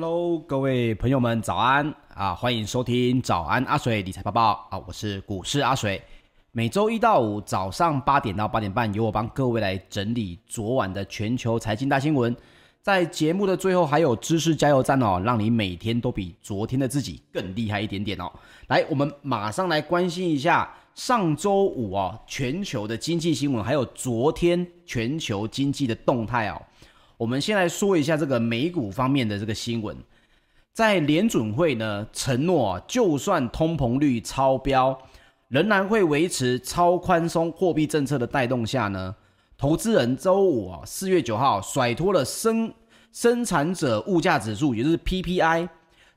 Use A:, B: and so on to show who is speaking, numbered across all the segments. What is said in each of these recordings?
A: Hello，各位朋友们，早安啊！欢迎收听早安阿水理财报报啊！我是股市阿水，每周一到五早上八点到八点半，由我帮各位来整理昨晚的全球财经大新闻。在节目的最后，还有知识加油站哦，让你每天都比昨天的自己更厉害一点点哦。来，我们马上来关心一下上周五哦，全球的经济新闻，还有昨天全球经济的动态哦。我们先来说一下这个美股方面的这个新闻，在联准会呢承诺，就算通膨率超标，仍然会维持超宽松货币政策的带动下呢，投资人周五啊四月九号甩脱了生生产者物价指数，也就是 PPI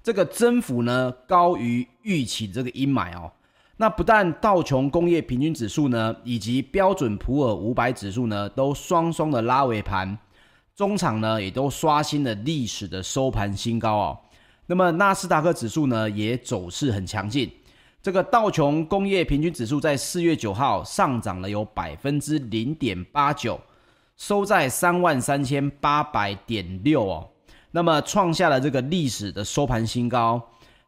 A: 这个增幅呢高于预期这个阴霾哦。那不但道琼工业平均指数呢，以及标准普尔五百指数呢，都双双的拉尾盘。中场呢，也都刷新了历史的收盘新高哦。那么纳斯达克指数呢，也走势很强劲。这个道琼工业平均指数在四月九号上涨了有百分之零点八九，收在三万三千八百点六哦。那么创下了这个历史的收盘新高。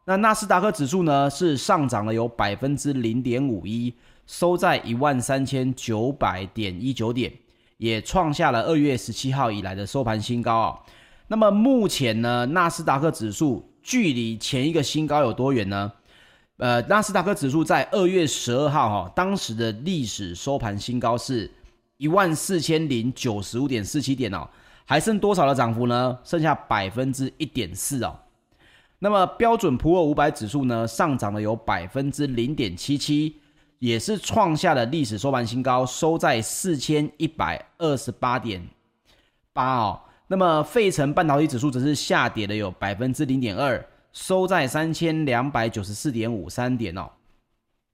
A: 那纳斯达克指数呢，是上涨了有百分之零点五一，收在一万三千九百点一九点。也创下了二月十七号以来的收盘新高啊。那么目前呢，纳斯达克指数距离前一个新高有多远呢？呃，纳斯达克指数在二月十二号哈，当时的历史收盘新高是一万四千零九十五点四七点哦，还剩多少的涨幅呢？剩下百分之一点四哦。那么标准普尔五百指数呢，上涨了有百分之零点七七。也是创下了历史收盘新高，收在四千一百二十八点八哦。那么费城半导体指数则是下跌了有百分之零点二，收在三千两百九十四点五三点哦。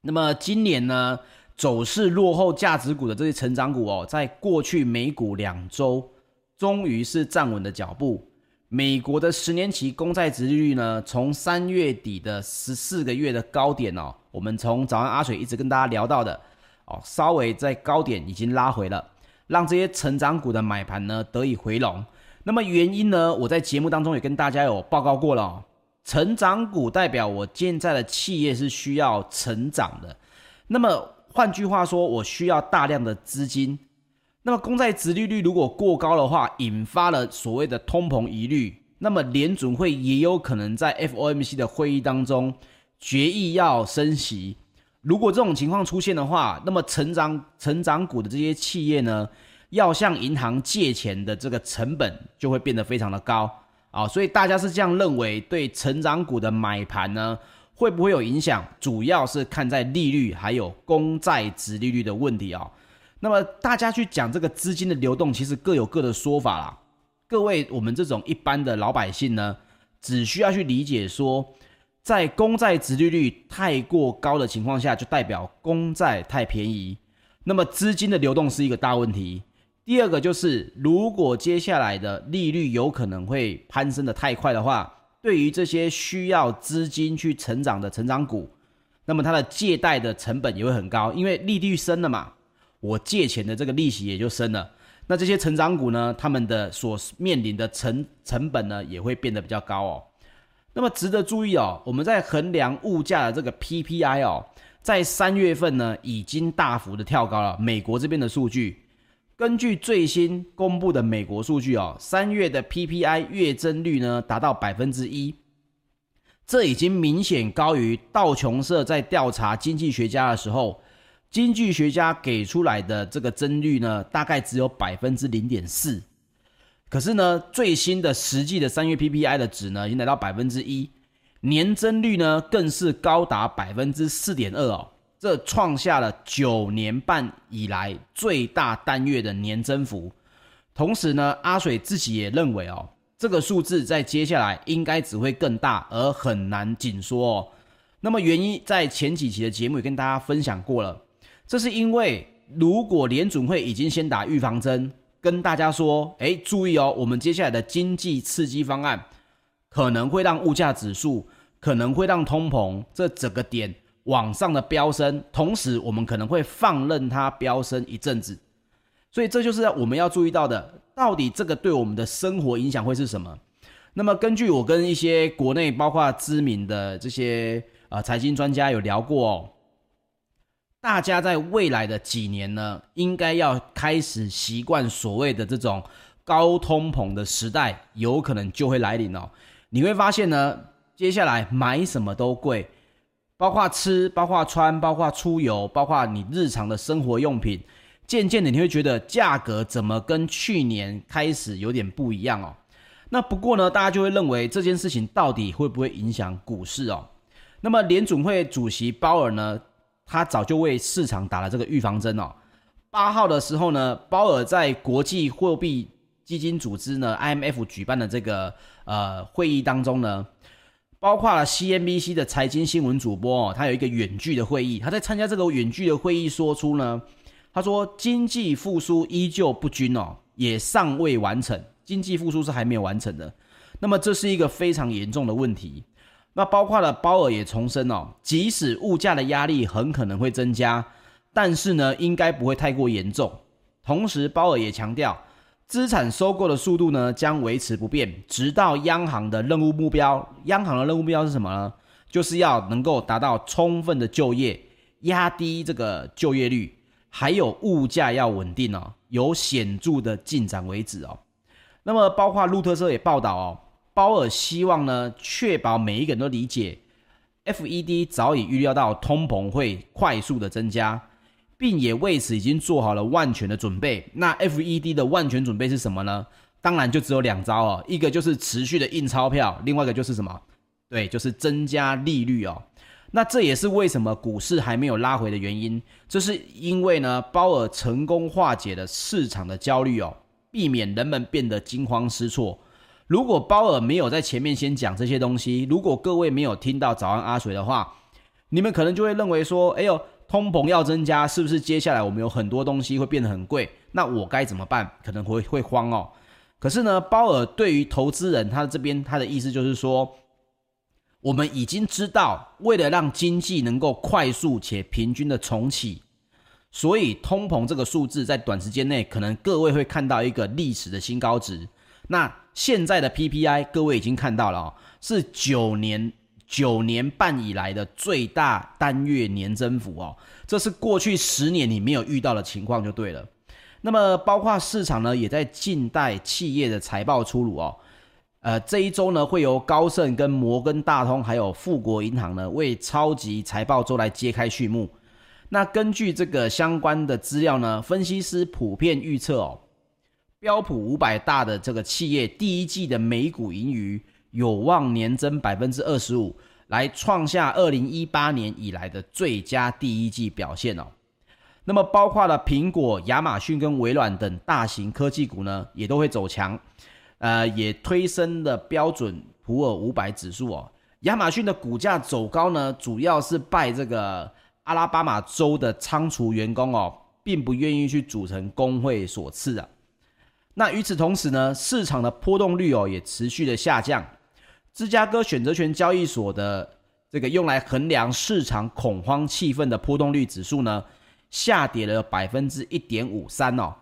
A: 那么今年呢，走势落后价值股的这些成长股哦，在过去美股两周，终于是站稳了脚步。美国的十年期公债殖利率呢，从三月底的十四个月的高点哦，我们从早安阿水一直跟大家聊到的哦，稍微在高点已经拉回了，让这些成长股的买盘呢得以回笼。那么原因呢，我在节目当中也跟大家有报告过了，成长股代表我现在的企业是需要成长的，那么换句话说，我需要大量的资金。那么公债殖利率如果过高的话，引发了所谓的通膨疑虑，那么联准会也有可能在 FOMC 的会议当中决议要升息。如果这种情况出现的话，那么成长成长股的这些企业呢，要向银行借钱的这个成本就会变得非常的高啊。所以大家是这样认为，对成长股的买盘呢，会不会有影响？主要是看在利率还有公债殖利率的问题啊。那么大家去讲这个资金的流动，其实各有各的说法啦。各位，我们这种一般的老百姓呢，只需要去理解说，在公债殖利率太过高的情况下，就代表公债太便宜，那么资金的流动是一个大问题。第二个就是，如果接下来的利率有可能会攀升得太快的话，对于这些需要资金去成长的成长股，那么它的借贷的成本也会很高，因为利率升了嘛。我借钱的这个利息也就升了，那这些成长股呢，他们的所面临的成成本呢，也会变得比较高哦。那么值得注意哦，我们在衡量物价的这个 PPI 哦，在三月份呢，已经大幅的跳高了。美国这边的数据，根据最新公布的美国数据哦，三月的 PPI 月增率呢，达到百分之一，这已经明显高于道琼社在调查经济学家的时候。经济学家给出来的这个增率呢，大概只有百分之零点四。可是呢，最新的实际的三月 PPI 的值呢，已经来到百分之一，年增率呢更是高达百分之四点二哦，这创下了九年半以来最大单月的年增幅。同时呢，阿水自己也认为哦，这个数字在接下来应该只会更大，而很难紧缩哦。那么原因在前几期的节目也跟大家分享过了。这是因为，如果联准会已经先打预防针，跟大家说，诶，注意哦，我们接下来的经济刺激方案可能会让物价指数，可能会让通膨这整个点往上的飙升，同时我们可能会放任它飙升一阵子，所以这就是我们要注意到的，到底这个对我们的生活影响会是什么？那么根据我跟一些国内包括知名的这些呃财经专家有聊过哦，大家在未来的几年呢，应该要开始习惯所谓的这种高通膨的时代，有可能就会来临哦。你会发现呢，接下来买什么都贵，包括吃，包括穿，包括出游，包括你日常的生活用品，渐渐的你会觉得价格怎么跟去年开始有点不一样哦。那不过呢，大家就会认为这件事情到底会不会影响股市哦？那么联总会主席鲍尔呢，他早就为市场打了这个预防针哦。八号的时候呢，鲍尔在国际货币基金组织呢 （IMF） 举办的这个呃会议当中呢，包括了 CNBC 的财经新闻主播哦，他有一个远距的会议，他在参加这个远距的会议说出呢，他说经济复苏依旧不均哦，也尚未完成。经济复苏是还没有完成的，那么这是一个非常严重的问题。那包括了鲍尔也重申哦，即使物价的压力很可能会增加，但是呢，应该不会太过严重。同时，鲍尔也强调，资产收购的速度呢将维持不变，直到央行的任务目标。央行的任务目标是什么呢？就是要能够达到充分的就业，压低这个就业率，还有物价要稳定哦，有显著的进展为止哦。那么，包括路透社也报道哦，鲍尔希望呢，确保每一个人都理解，FED 早已预料到通膨会快速的增加，并也为此已经做好了万全的准备。那 FED 的万全准备是什么呢？当然就只有两招哦，一个就是持续的印钞票，另外一个就是什么？对，就是增加利率哦。那这也是为什么股市还没有拉回的原因，这是因为呢，鲍尔成功化解了市场的焦虑哦。避免人们变得惊慌失措。如果鲍尔没有在前面先讲这些东西，如果各位没有听到早安阿水的话，你们可能就会认为说：“哎呦，通膨要增加，是不是接下来我们有很多东西会变得很贵？那我该怎么办？可能会会慌哦。”可是呢，鲍尔对于投资人，他这边他的意思就是说，我们已经知道，为了让经济能够快速且平均的重启。所以，通膨这个数字在短时间内，可能各位会看到一个历史的新高值。那现在的 PPI，各位已经看到了哦，是九年九年半以来的最大单月年增幅哦，这是过去十年你没有遇到的情况就对了。那么，包括市场呢，也在静待企业的财报出炉哦。呃，这一周呢，会由高盛跟摩根大通还有富国银行呢，为超级财报周来揭开序幕。那根据这个相关的资料呢，分析师普遍预测哦，标普五百大的这个企业第一季的每股盈余有望年增百分之二十五，来创下二零一八年以来的最佳第一季表现哦。那么包括了苹果、亚马逊跟微软等大型科技股呢，也都会走强，呃，也推升了标准普尔五百指数哦。亚马逊的股价走高呢，主要是拜这个。阿拉巴马州的仓储员工哦，并不愿意去组成工会所赐啊。那与此同时呢，市场的波动率哦也持续的下降。芝加哥选择权交易所的这个用来衡量市场恐慌气氛的波动率指数呢，下跌了百分之一点五三哦，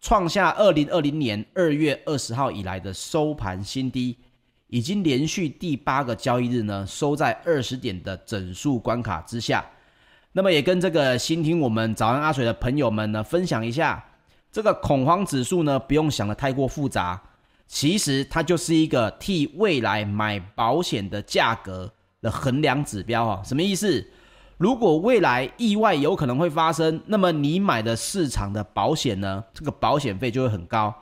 A: 创下二零二零年二月二十号以来的收盘新低，已经连续第八个交易日呢收在二十点的整数关卡之下。那么也跟这个新听我们早安阿水的朋友们呢分享一下，这个恐慌指数呢不用想得太过复杂，其实它就是一个替未来买保险的价格的衡量指标啊。什么意思？如果未来意外有可能会发生，那么你买的市场的保险呢，这个保险费就会很高。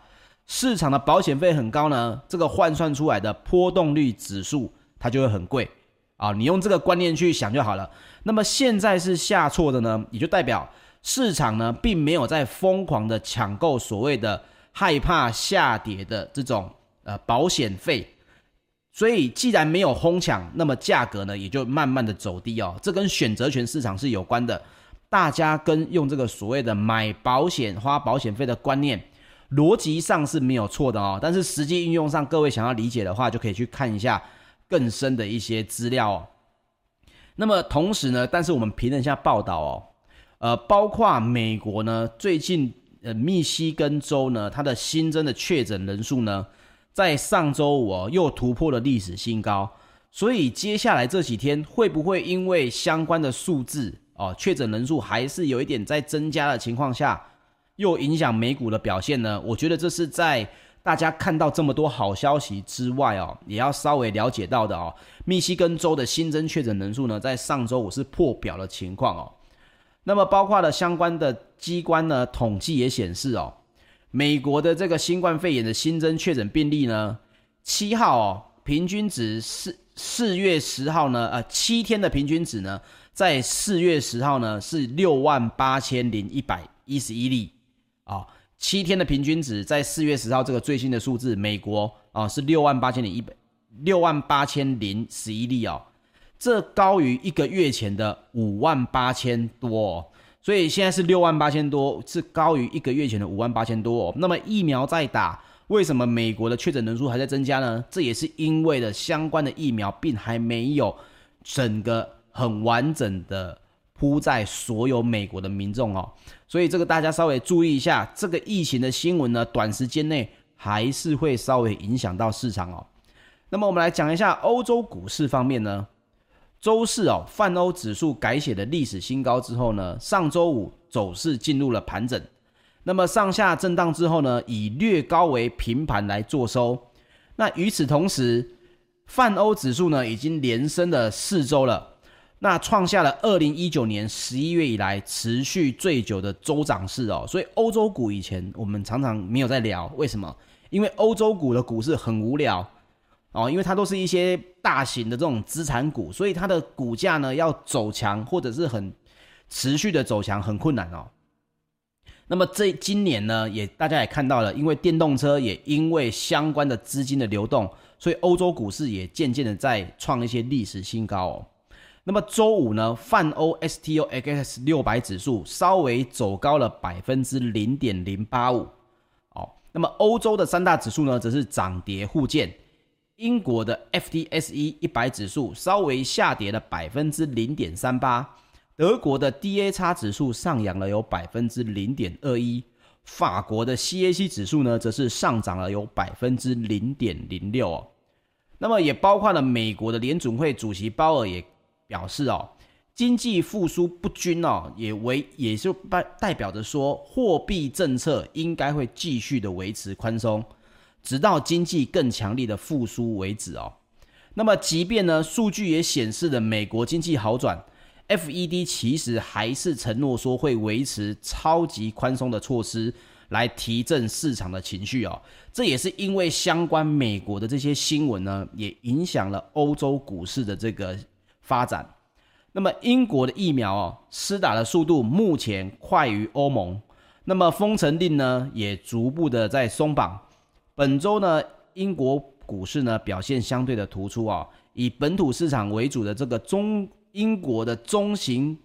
A: 市场的保险费很高呢，这个换算出来的波动率指数它就会很贵啊。你用这个观念去想就好了。那么现在是下挫的呢，也就代表市场呢并没有在疯狂的抢购所谓的害怕下跌的这种呃保险费，所以既然没有哄抢，那么价格呢也就慢慢的走低哦。这跟选择权市场是有关的，大家跟用这个所谓的买保险花保险费的观念逻辑上是没有错的哦，但是实际运用上，各位想要理解的话，就可以去看一下更深的一些资料哦。那么同时呢，但是我们评论一下报道哦，呃，包括美国呢，最近呃密西根州呢，它的新增的确诊人数呢，在上周五又突破了历史新高，所以接下来这几天会不会因为相关的数字哦确诊人数还是有一点在增加的情况下，又影响美股的表现呢？我觉得这是在大家看到这么多好消息之外哦，也要稍微了解到的哦。密西根州的新增确诊人数呢，在上周五是破表的情况哦。那么包括了相关的机关呢，统计也显示哦，美国的这个新冠肺炎的新增确诊病例呢，七号哦，平均值是四月十号呢，呃，七天的平均值呢，在四月十号呢是六万八千零一百一十一例啊、哦，七天的平均值在四月十号这个最新的数字，美国啊、哦、是六万八千零一百六万八千零十一例哦。这高于一个月前的五万八千多哦，所以现在是六万八千多，是高于一个月前的五万八千多哦。那么疫苗在打，为什么美国的确诊人数还在增加呢？这也是因为的相关的疫苗并还没有整个很完整的铺在所有美国的民众哦。所以这个大家稍微注意一下，这个疫情的新闻呢，短时间内还是会稍微影响到市场哦。那么我们来讲一下欧洲股市方面呢。周四哦，泛欧指数改写的历史新高之后呢，上周五走势进入了盘整，那么上下震荡之后呢，以略高为平盘来做收。那与此同时，泛欧指数呢已经连升了四周了，那创下了二零一九年十一月以来持续最久的周涨势哦。所以欧洲股以前我们常常没有在聊，为什么？因为欧洲股的股市很无聊。哦，因为它都是一些大型的这种资产股，所以它的股价呢要走强或者是很持续的走强很困难哦。那么这今年呢，也大家也看到了，因为电动车也因为相关的资金的流动，所以欧洲股市也渐渐的在创一些历史新高哦。那么周五呢，泛欧 STOXX 六百指数稍微走高了百分之零点零八五哦。那么欧洲的三大指数呢，则是涨跌互见。英国的 FTSE 一百指数稍微下跌了百分之零点三八，德国的 DAX 指数上扬了有百分之零点二一，法国的 CAC 指数呢则是上涨了有百分之零点零六哦。那么也包括了美国的联准会主席鲍尔也表示哦，经济复苏不均哦，也为也就代代表着说货币政策应该会继续的维持宽松。直到经济更强力的复苏为止哦。那么，即便呢，数据也显示了美国经济好转，FED 其实还是承诺说会维持超级宽松的措施来提振市场的情绪哦。这也是因为相关美国的这些新闻呢，也影响了欧洲股市的这个发展。那么，英国的疫苗哦，施打的速度目前快于欧盟。那么，封城令呢，也逐步的在松绑。本周呢，英国股市呢表现相对的突出啊，以本土市场为主的这个中英国的中型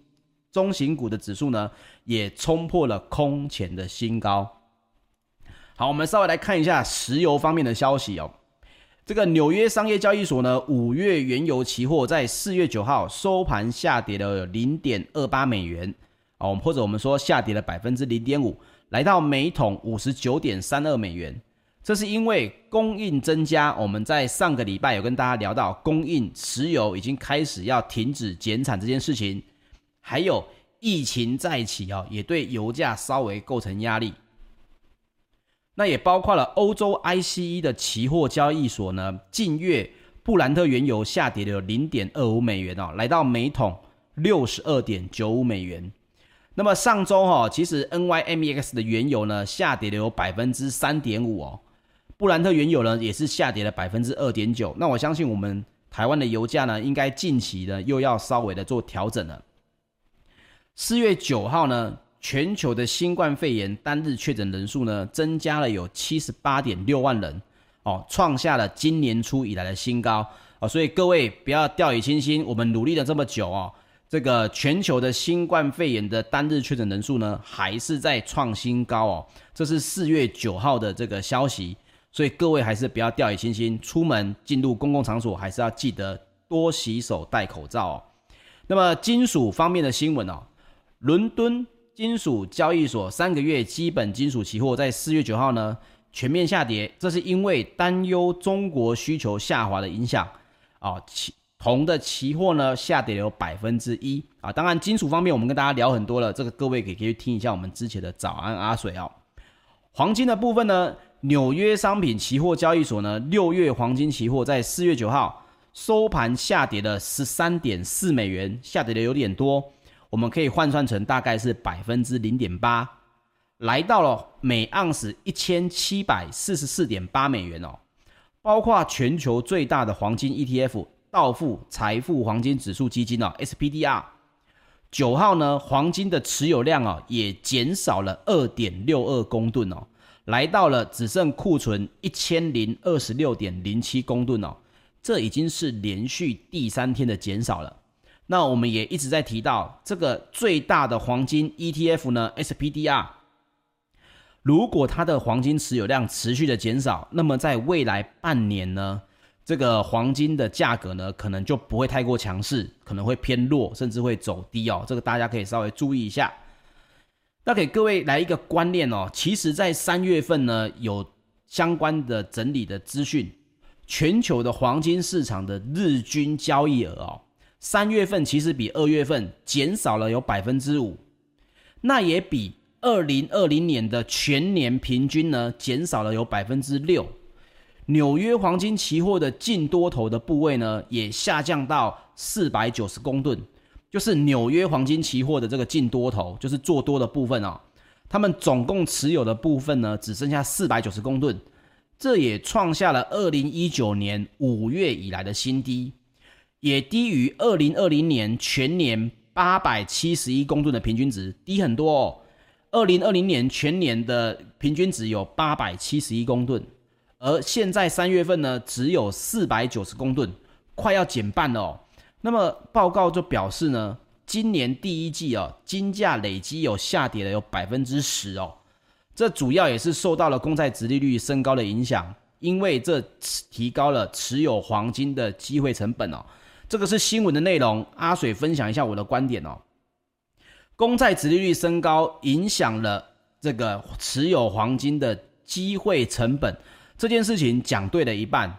A: 中型股的指数呢，也冲破了空前的新高。好，我们稍微来看一下石油方面的消息哦。这个纽约商业交易所呢，五月原油期货在四月九号收盘下跌了零点二八美元啊，或者我们说下跌了百分之零点五，来到每桶五十九点三二美元。这是因为供应增加，我们在上个礼拜有跟大家聊到，供应石油已经开始要停止减产这件事情，还有疫情再起啊，也对油价稍微构成压力。那也包括了欧洲 ICE 的期货交易所呢，近月布兰特原油下跌了零点二五美元哦，来到每桶六十二点九五美元。那么上周哈，其实 NYMEX 的原油呢下跌了有百分之三点五哦。布兰特原油呢也是下跌了百分之二点九，那我相信我们台湾的油价呢，应该近期呢又要稍微的做调整了。四月九号呢，全球的新冠肺炎单日确诊人数呢增加了有七十八点六万人哦，创下了今年初以来的新高哦，所以各位不要掉以轻心，我们努力了这么久哦，这个全球的新冠肺炎的单日确诊人数呢还是在创新高哦，这是四月九号的这个消息。所以各位还是不要掉以轻心，出门进入公共场所还是要记得多洗手、戴口罩哦。那么金属方面的新闻哦，伦敦金属交易所三个月基本金属期货在四月九号呢全面下跌，这是因为担忧中国需求下滑的影响啊。期铜的期货呢下跌了有百分之一啊。当然，金属方面我们跟大家聊很多了，这个各位可以可以听一下我们之前的早安阿水啊。黄金的部分呢，纽约商品期货交易所呢六月黄金期货在四月九号收盘下跌了十三点四美元，下跌的有点多，我们可以换算成大概是百分之零点八。来到了每盎司一千七百四十四点八美元哦，包括全球最大的黄金 ETF 道富财富黄金指数基金哦 SPDR，九号呢黄金的持有量哦也减少了二点六二公吨哦，来到了只剩库存一千零二十六点零七公吨哦，这已经是连续第三天的减少了。那我们也一直在提到这个最大的黄金 ETF 呢 SPDR。如果它的黄金持有量持续的减少，那么在未来半年呢，这个黄金的价格呢，可能就不会太过强势，可能会偏弱，甚至会走低哦。这个大家可以稍微注意一下。那给各位来一个观念哦，其实，在三月份呢，有相关的整理的资讯，全球的黄金市场的日均交易额哦，三月份其实比二月份减少了有百分之五，那也比。二零二零年的全年平均呢，减少了有百分之六。纽约黄金期货的净多头的部位呢，也下降到四百九十公吨，就是纽约黄金期货的这个净多头，就是做多的部分哦。他们总共持有的部分呢，只剩下四百九十公吨，这也创下了二零一九年五月以来的新低，也低于二零二零年全年八百七十一公吨的平均值，低很多哦。二零二零年全年的平均值有八百七十一公吨，而现在三月份呢，只有四百九十公吨，快要减半了哦。那么报告就表示呢，今年第一季哦，金价累积有下跌了有百分之十哦。这主要也是受到了公债殖利率升高的影响，因为这提高了持有黄金的机会成本哦。这个是新闻的内容，阿水分享一下我的观点哦。公债殖利率升高，影响了这个持有黄金的机会成本。这件事情讲对了一半。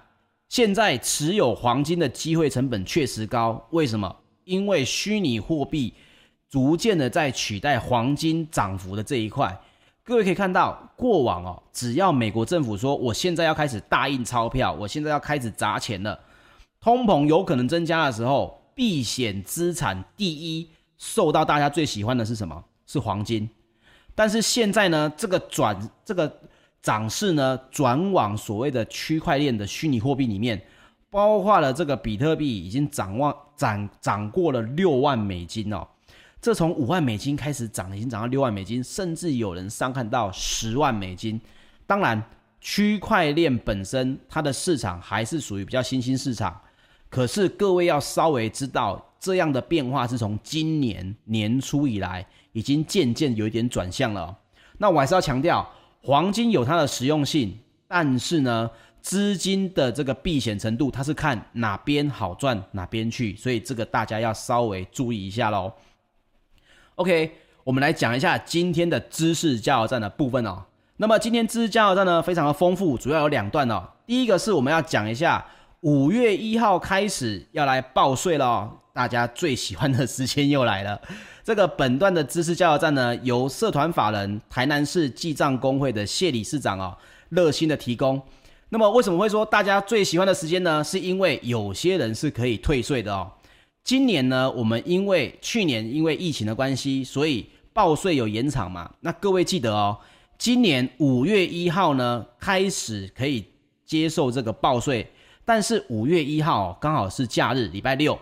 A: 现在持有黄金的机会成本确实高，为什么？因为虚拟货币逐渐的在取代黄金涨幅的这一块。各位可以看到，过往哦，只要美国政府说我现在要开始大印钞票，我现在要开始砸钱了，通膨有可能增加的时候，避险资产第一。受到大家最喜欢的是什么？是黄金。但是现在呢，这个转这个涨势呢，转往所谓的区块链的虚拟货币里面，包括了这个比特币已经涨万涨涨过了六万美金哦。这从五万美金开始涨，已经涨到六万美金，甚至有人上看到十万美金。当然，区块链本身它的市场还是属于比较新兴市场。可是各位要稍微知道。这样的变化是从今年年初以来，已经渐渐有一点转向了。那我还是要强调，黄金有它的实用性，但是呢，资金的这个避险程度，它是看哪边好赚哪边去，所以这个大家要稍微注意一下喽。OK，我们来讲一下今天的知识加油站的部分哦。那么今天知识加油站呢，非常的丰富，主要有两段哦。第一个是我们要讲一下五月一号开始要来报税了。大家最喜欢的时间又来了。这个本段的知识加油站呢，由社团法人台南市记账公会的谢理事长哦，热心的提供。那么为什么会说大家最喜欢的时间呢？是因为有些人是可以退税的哦。今年呢，我们因为去年因为疫情的关系，所以报税有延长嘛。那各位记得哦，今年五月一号呢，开始可以接受这个报税，但是五月一号刚好是假日，礼拜六。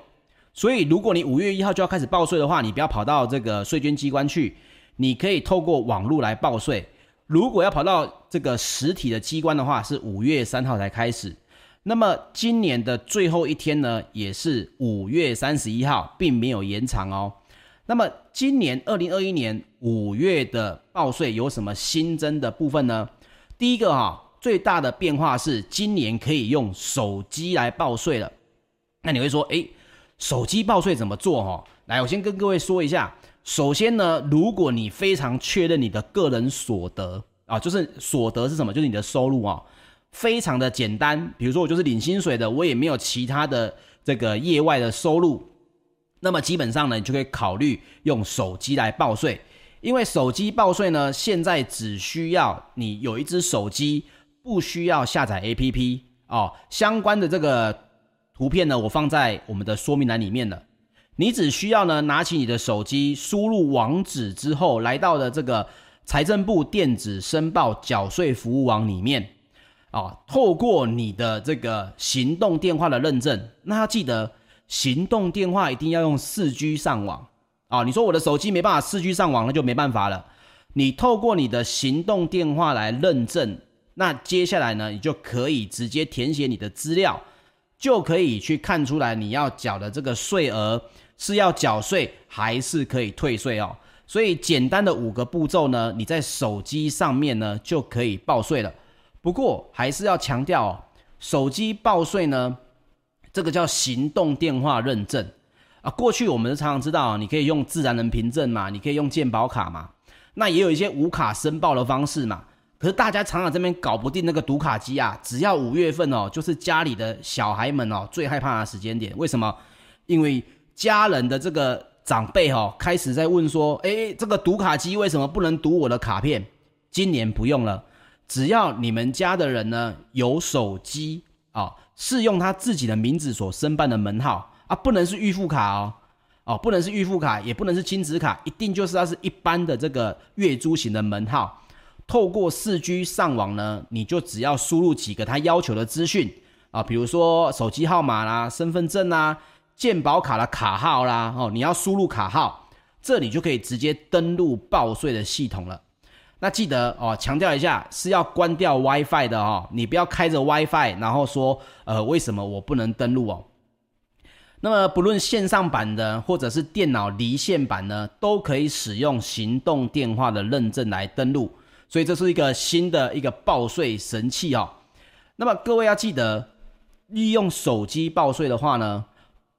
A: 所以，如果你五月一号就要开始报税的话，你不要跑到这个税捐机关去，你可以透过网络来报税。如果要跑到这个实体的机关的话，是五月三号才开始。那么今年的最后一天呢，也是五月三十一号，并没有延长哦。那么今年二零二一年五月的报税有什么新增的部分呢？第一个哈，最大的变化是今年可以用手机来报税了。那你会说，诶手机报税怎么做？哈，来，我先跟各位说一下。首先呢，如果你非常确认你的个人所得啊，就是所得是什么？就是你的收入啊，非常的简单。比如说我就是领薪水的，我也没有其他的这个业外的收入，那么基本上呢，你就可以考虑用手机来报税。因为手机报税呢，现在只需要你有一只手机，不需要下载 APP 哦。相关的这个图片呢，我放在我们的说明栏里面了。你只需要呢，拿起你的手机，输入网址之后，来到了这个财政部电子申报缴税服务网里面，啊，透过你的这个行动电话的认证，那要记得行动电话一定要用四 G 上网。啊、你说我的手机没办法四 G 上网，那就没办法了。你透过你的行动电话来认证，那接下来呢，你就可以直接填写你的资料，就可以去看出来你要缴的这个税额是要缴税还是可以退税哦。所以简单的五个步骤呢，你在手机上面呢就可以报税了。不过还是要强调哦，手机报税呢，这个叫行动电话认证。啊，过去我们常常知道，你可以用自然人凭证嘛，你可以用健保卡嘛，那也有一些无卡申报的方式嘛。可是大家常常这边搞不定那个读卡机啊，只要五月份哦，就是家里的小孩们哦最害怕的时间点。为什么？因为家人的这个长辈哦开始在问说，诶，这个读卡机为什么不能读我的卡片？今年不用了，只要你们家的人呢有手机啊，是用他自己的名字所申办的门号。啊，不能是预付卡哦，哦，不能是预付卡，也不能是亲子卡，一定就是它是一般的这个月租型的门号。透过四 G 上网呢，你就只要输入几个他要求的资讯啊，比如说手机号码啦、身份证啦、健保卡的卡号啦，哦，你要输入卡号，这里就可以直接登录报税的系统了。那记得哦，强调一下是要关掉 WiFi 的哦，你不要开着 WiFi，然后说呃，为什么我不能登录哦？那么，不论线上版的或者是电脑离线版呢，都可以使用行动电话的认证来登录，所以这是一个新的一个报税神器哦。那么各位要记得，利用手机报税的话呢，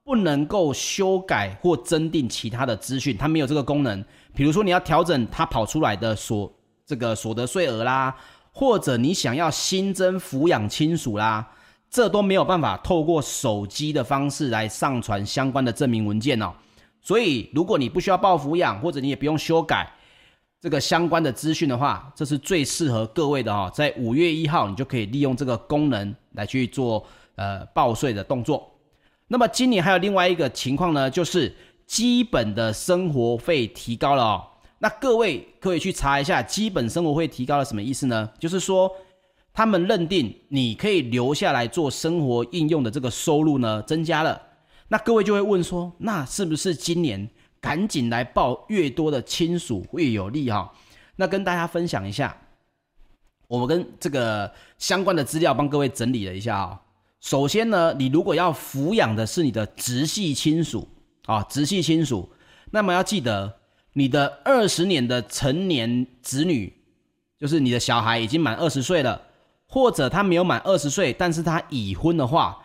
A: 不能够修改或增订其他的资讯，它没有这个功能。比如说你要调整它跑出来的所这个所得税额啦，或者你想要新增抚养亲属啦。这都没有办法透过手机的方式来上传相关的证明文件哦，所以如果你不需要报抚养，或者你也不用修改这个相关的资讯的话，这是最适合各位的哦。在五月一号，你就可以利用这个功能来去做呃报税的动作。那么今年还有另外一个情况呢，就是基本的生活费提高了哦。那各位可以去查一下，基本生活费提高了什么意思呢？就是说。他们认定你可以留下来做生活应用的这个收入呢，增加了，那各位就会问说，那是不是今年赶紧来报越多的亲属越有利哈？那跟大家分享一下，我们跟这个相关的资料帮各位整理了一下啊。首先呢，你如果要抚养的是你的直系亲属啊，直系亲属，那么要记得你的二十年的成年子女，就是你的小孩已经满二十岁了。或者他没有满二十岁，但是他已婚的话，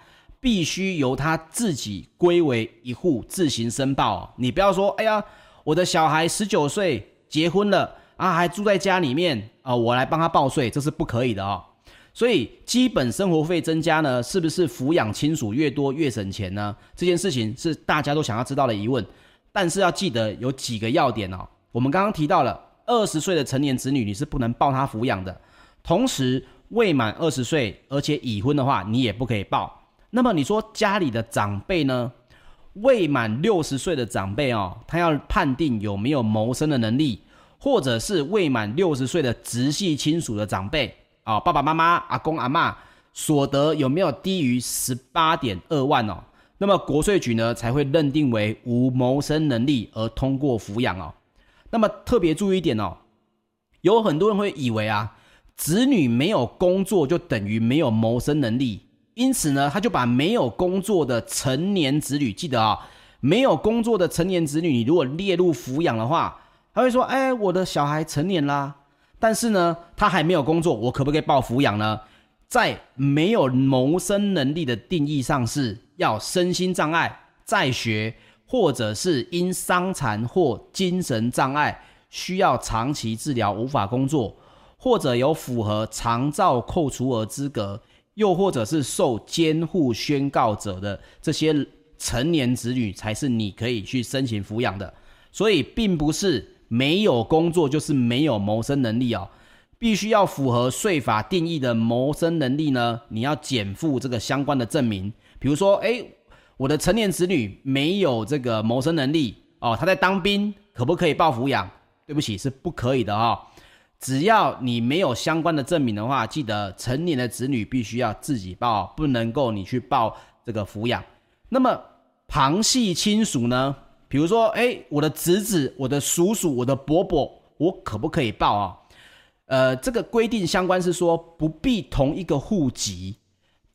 A: 必须由他自己归为一户自行申报。你不要说，哎呀，我的小孩十九岁结婚了啊，还住在家里面啊，我来帮他报税，这是不可以的哦。所以基本生活费增加呢，是不是抚养亲属越多越省钱呢？这件事情是大家都想要知道的疑问。但是要记得有几个要点哦。我们刚刚提到了二十岁的成年子女，你是不能报他抚养的，同时。未满二十岁而且已婚的话，你也不可以报。那么你说家里的长辈呢？未满六十岁的长辈哦，他要判定有没有谋生的能力，或者是未满六十岁的直系亲属的长辈啊，爸爸妈妈、阿公阿嬷所得有没有低于十八点二万哦？那么国税局呢才会认定为无谋生能力而通过抚养哦。那么特别注意一点哦，有很多人会以为啊。子女没有工作就等于没有谋生能力，因此呢，他就把没有工作的成年子女，记得啊、哦，没有工作的成年子女，你如果列入抚养的话，他会说：“哎，我的小孩成年啦，但是呢，他还没有工作，我可不可以报抚养呢？”在没有谋生能力的定义上，是要身心障碍、在学，或者是因伤残或精神障碍需要长期治疗无法工作。或者有符合长照扣除额资格，又或者是受监护宣告者的这些成年子女，才是你可以去申请抚养的。所以，并不是没有工作就是没有谋生能力哦，必须要符合税法定义的谋生能力呢，你要减负这个相关的证明。比如说，诶，我的成年子女没有这个谋生能力哦，他在当兵，可不可以报抚养？对不起，是不可以的哈、哦。只要你没有相关的证明的话，记得成年的子女必须要自己报，不能够你去报这个抚养。那么旁系亲属呢？比如说，哎，我的侄子、我的叔叔、我的伯伯，我可不可以报啊？呃，这个规定相关是说不必同一个户籍，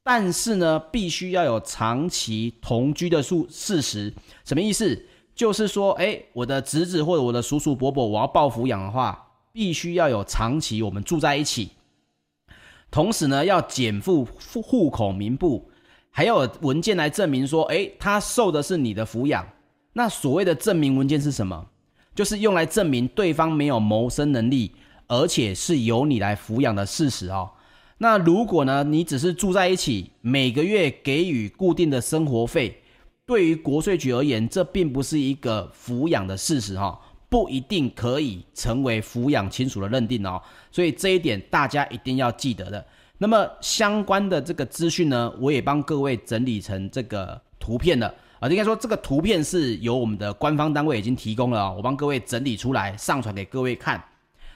A: 但是呢，必须要有长期同居的数事实。什么意思？就是说，哎，我的侄子或者我的叔叔伯伯，我要报抚养的话。必须要有长期我们住在一起，同时呢，要减负户户口名簿，还有文件来证明说，诶，他受的是你的抚养。那所谓的证明文件是什么？就是用来证明对方没有谋生能力，而且是由你来抚养的事实哦。那如果呢，你只是住在一起，每个月给予固定的生活费，对于国税局而言，这并不是一个抚养的事实哈、哦。不一定可以成为抚养亲属的认定哦，所以这一点大家一定要记得的。那么相关的这个资讯呢，我也帮各位整理成这个图片了啊，应该说这个图片是由我们的官方单位已经提供了，我帮各位整理出来上传给各位看。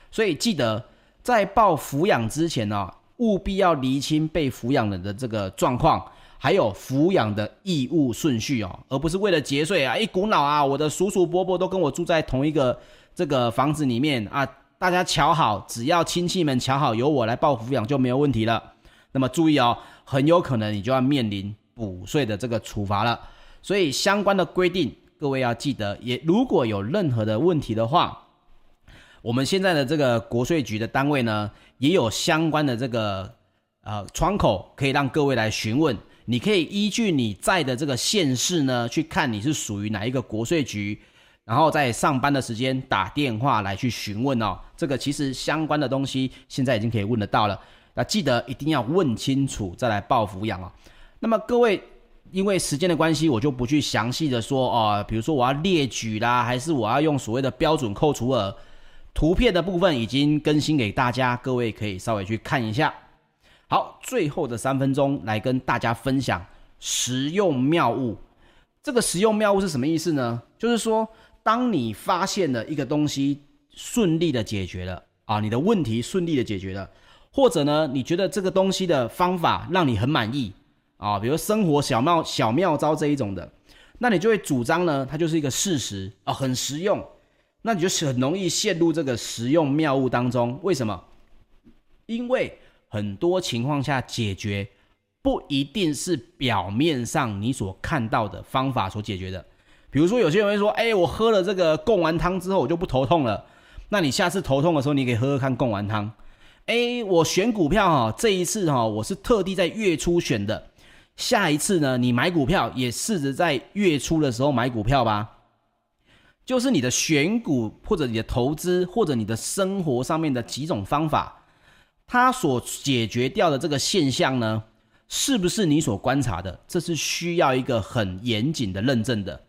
A: 所以记得在报抚养之前呢，务必要厘清被抚养人的这个状况。还有抚养的义务顺序哦，而不是为了节税啊！一股脑啊，我的叔叔伯伯都跟我住在同一个这个房子里面啊，大家瞧好，只要亲戚们瞧好，由我来报抚养就没有问题了。那么注意哦，很有可能你就要面临补税的这个处罚了。所以相关的规定，各位要记得。也如果有任何的问题的话，我们现在的这个国税局的单位呢，也有相关的这个呃窗口，可以让各位来询问。你可以依据你在的这个县市呢，去看你是属于哪一个国税局，然后在上班的时间打电话来去询问哦。这个其实相关的东西现在已经可以问得到了。那记得一定要问清楚再来报抚养哦。那么各位，因为时间的关系，我就不去详细的说哦。比如说我要列举啦，还是我要用所谓的标准扣除额，图片的部分已经更新给大家，各位可以稍微去看一下。好，最后的三分钟来跟大家分享实用妙物。这个实用妙物是什么意思呢？就是说，当你发现了一个东西顺利的解决了啊，你的问题顺利的解决了，或者呢，你觉得这个东西的方法让你很满意啊，比如生活小妙小妙招这一种的，那你就会主张呢，它就是一个事实啊，很实用。那你就是很容易陷入这个实用妙物当中。为什么？因为很多情况下解决不一定是表面上你所看到的方法所解决的。比如说，有些人会说：“哎，我喝了这个贡丸汤之后，我就不头痛了。”那你下次头痛的时候，你可以喝喝看贡丸汤。哎，我选股票哈，这一次哈，我是特地在月初选的。下一次呢，你买股票也试着在月初的时候买股票吧。就是你的选股，或者你的投资，或者你的生活上面的几种方法。它所解决掉的这个现象呢，是不是你所观察的？这是需要一个很严谨的认证的。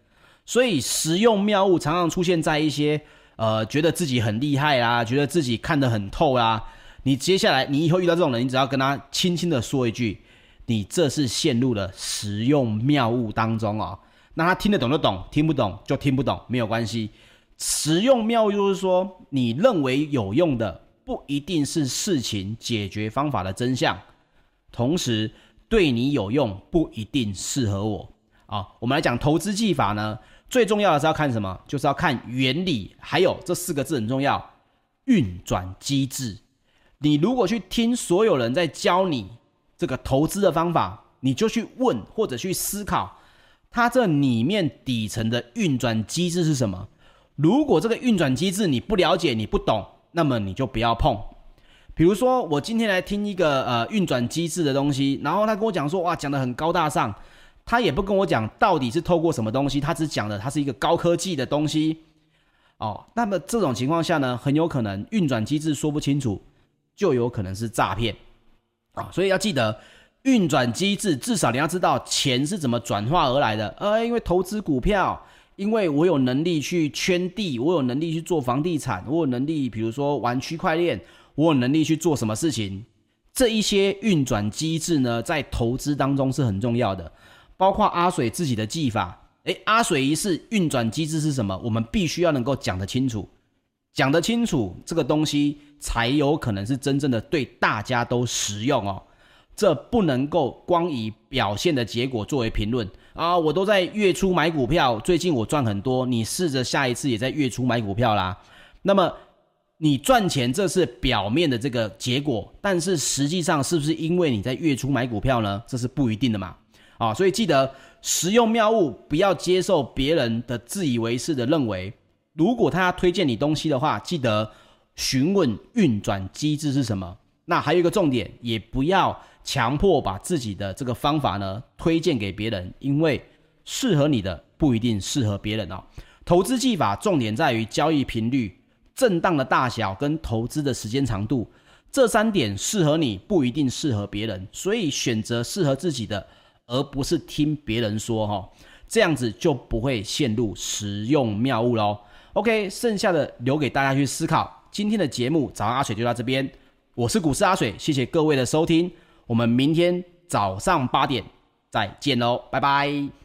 A: 所以实用妙物常常出现在一些呃，觉得自己很厉害啦，觉得自己看得很透啦。你接下来你以后遇到这种人，你只要跟他轻轻的说一句：“你这是陷入了实用妙物当中哦。”那他听得懂就懂，听不懂就听不懂，没有关系。实用妙物就是说，你认为有用的。不一定是事情解决方法的真相，同时对你有用不一定适合我啊。我们来讲投资技法呢，最重要的是要看什么？就是要看原理，还有这四个字很重要，运转机制。你如果去听所有人在教你这个投资的方法，你就去问或者去思考，它这里面底层的运转机制是什么？如果这个运转机制你不了解，你不懂。那么你就不要碰，比如说我今天来听一个呃运转机制的东西，然后他跟我讲说哇，讲得很高大上，他也不跟我讲到底是透过什么东西，他只讲的它是一个高科技的东西哦。那么这种情况下呢，很有可能运转机制说不清楚，就有可能是诈骗啊。所以要记得运转机制，至少你要知道钱是怎么转化而来的。呃，因为投资股票，因为我有能力去圈地，我有能力去做房地产，我有能力，比如说玩区块链，我有能力去做什么事情。这一些运转机制呢，在投资当中是很重要的，包括阿水自己的技法。诶，阿水一式运转机制是什么？我们必须要能够讲得清楚，讲得清楚，这个东西才有可能是真正的对大家都实用哦。这不能够光以表现的结果作为评论啊！我都在月初买股票，最近我赚很多，你试着下一次也在月初买股票啦。那么。你赚钱，这是表面的这个结果，但是实际上是不是因为你在月初买股票呢？这是不一定的嘛。啊，所以记得实用妙物，不要接受别人的自以为是的认为。如果他推荐你东西的话，记得询问运转机制是什么。那还有一个重点，也不要强迫把自己的这个方法呢推荐给别人，因为适合你的不一定适合别人哦。投资技法重点在于交易频率。震荡的大小跟投资的时间长度，这三点适合你不一定适合别人，所以选择适合自己的，而不是听别人说哈，这样子就不会陷入实用谬误喽。OK，剩下的留给大家去思考。今天的节目早上阿水就到这边，我是股市阿水，谢谢各位的收听，我们明天早上八点再见喽，拜拜。